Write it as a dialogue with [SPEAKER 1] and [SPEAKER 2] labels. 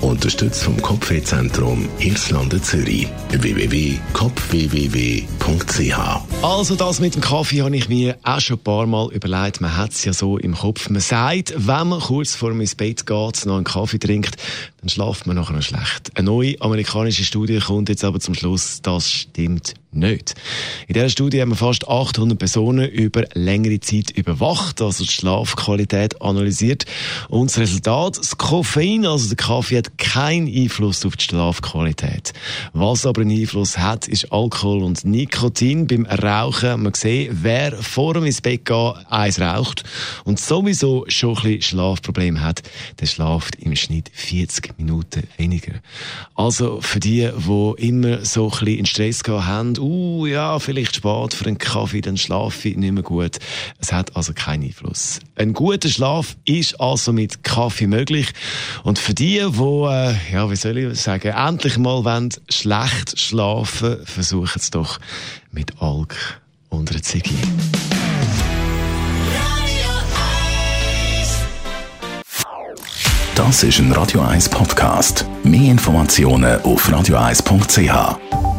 [SPEAKER 1] Unterstützt vom Kopfwehzentrum Irlande Zürich. www.kopfwww.ch
[SPEAKER 2] Also das mit dem Kaffee habe ich mir auch schon ein paar Mal überlegt. Man hat es ja so im Kopf. Man sagt, wenn man kurz vor ins Bett geht, noch einen Kaffee trinkt, dann schlaft man nachher noch schlecht. Eine neue amerikanische Studie kommt jetzt aber zum Schluss, das stimmt nicht. In dieser Studie haben wir fast 800 Personen über längere Zeit überwacht, also die Schlafqualität analysiert. Und das Resultat, das Koffein, also der Kaffee, hat keinen Einfluss auf die Schlafqualität. Was aber einen Einfluss hat, ist Alkohol und Nikotin. Beim Rauchen, man sieht, wer vor dem ins Bett geht, eins raucht und sowieso schon ein bisschen Schlafproblem hat, der schlaft im Schnitt 40 Minuten weniger. Also für die, die immer so ein bisschen in Stress gehabt haben, uh, ja, vielleicht spät für einen Kaffee, dann schlafe ich nicht mehr gut. Es hat also keinen Einfluss. Ein guter Schlaf ist also mit Kaffee möglich. Und für die, die, äh, ja, wie soll ich sagen, endlich mal wollen, schlecht schlafen, versuchen es doch mit Alk und einer Ziggy.
[SPEAKER 1] Das ist ein Radio 1 Podcast. Mehr Informationen auf radio1.ch.